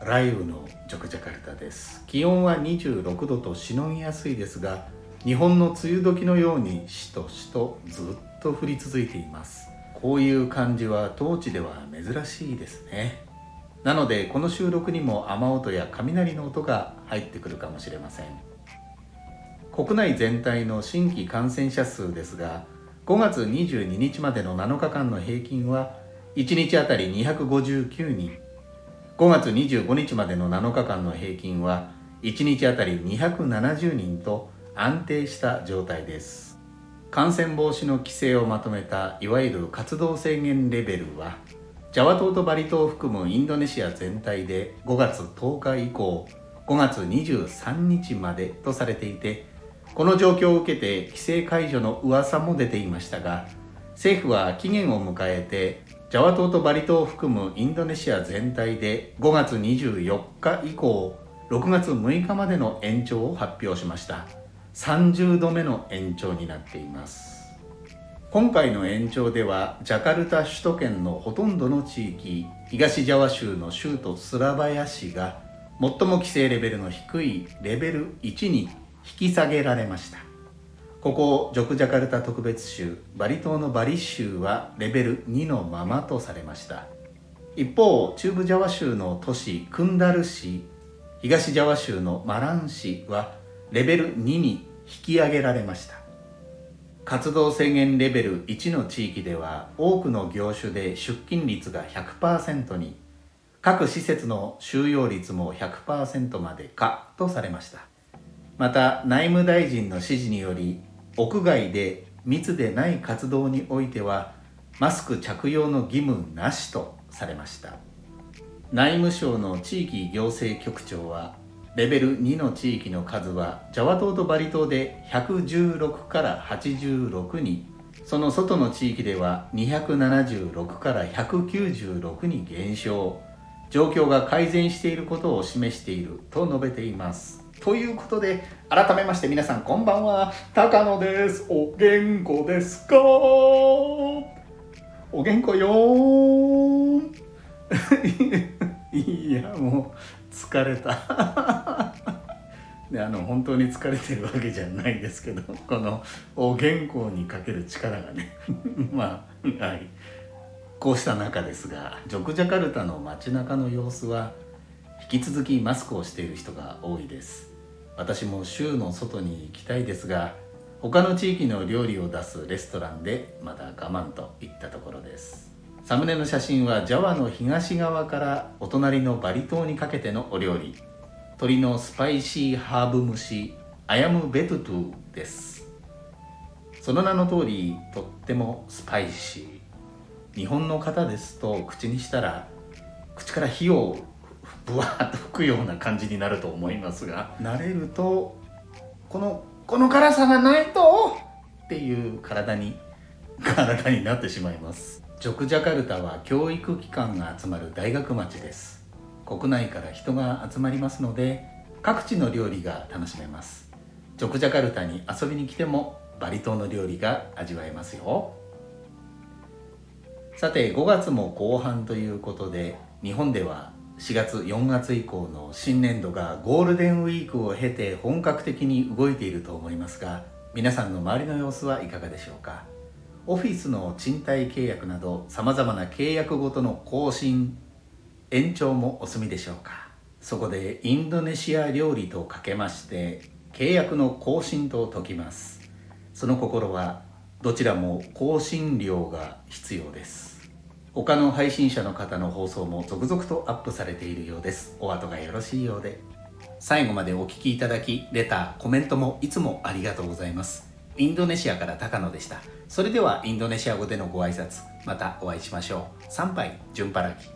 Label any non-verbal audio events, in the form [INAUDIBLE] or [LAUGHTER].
雷雨のジョクジャカルタです。気温は26度としのぎやすいですが日本の梅雨時のようにしとしとずっと降り続いています。こういう感じは当地では珍しいですね。なのでこの収録にも雨音や雷の音が入ってくるかもしれません。国内全体の新規感染者数ですが5月22日までの7日間の平均は1日あたり259人。5月25日までの7日間の平均は1日あたり270人と安定した状態です。感染防止の規制をまとめたいわゆる活動制限レベルはジャワ島とバリ島を含むインドネシア全体で5月10日以降5月23日までとされていてこの状況を受けて規制解除の噂も出ていましたが政府は期限を迎えてジャワ島とバリ島を含むインドネシア全体で5月24日以降6月6日までの延長を発表しました。30度目の延長になっています。今回の延長ではジャカルタ首都圏のほとんどの地域東ジャワ州の州都スラバヤ市が最も規制レベルの低いレベル1に引き下げられました。ここジョクジャカルタ特別州バリ島のバリ州はレベル2のままとされました。一方中部ジャワ州の都市クンダル市東ジャワ州のマラン市はレベル2に引き上げられました。活動制限レベル1の地域では多くの業種で出勤率が100%に。各施設の収容率も100%までかとされました。また内務大臣の指示により屋外で密でない活動においてはマスク着用の義務なしとされました。内務省の地域行政局長はレベル2の地域の数はジャワ島とバリ島で116から86にその外の地域では276から196に減少。状況が改善していることを示していると述べています。ということで改めまして皆さんこんばんは。高野です。お元気ですか？お元気よ [LAUGHS] いやもう疲れた。[LAUGHS] であの本当に疲れてるわけじゃないですけどこのお原稿にかける力がね [LAUGHS] まあはい。こうした中ですがジョクジャカルタの街中の様子は引き続きマスクをしている人が多いです。私も州の外に行きたいですが他の地域の料理を出すレストランでまだ我慢といったところです。サムネの写真はジャワの東側からお隣のバリ島にかけてのお料理。鶏のスパイシーハーブ蒸しアヤムベトゥトゥです。その名の通りとってもスパイシー。日本の方ですと口にしたら口から火をぶわっと吹くような感じになると思いますが。慣れるとこのこの辛さがないとっていう体に [LAUGHS] 体になってしまいます。ジョクジャカルタは教育機関が集まる大学町です。国内から人が集まりますので各地の料理が楽しめます。ジョクジャカルタに遊びに来てもバリ島の料理が味わえますよ。さて5月も後半ということで日本では4月4月以降の新年度がゴールデンウィークを経て本格的に動いていると思いますが皆さんの周りの様子はいかがでしょうか？オフィスの賃貸契約などさまざまな契約ごとの更新延長もお済みでしょうか？そこでインドネシア料理とかけまして契約の更新と解きます。その心はどちらも更新料が必要です。他の配信者の方の放送も続々とアップされているようです。お後がよろしいようで。最後までお聴きいただきレターコメントもいつもありがとうございます。インドネシアから高野でした。それではインドネシア語でのご挨拶またお会いしましょう。参拝順払き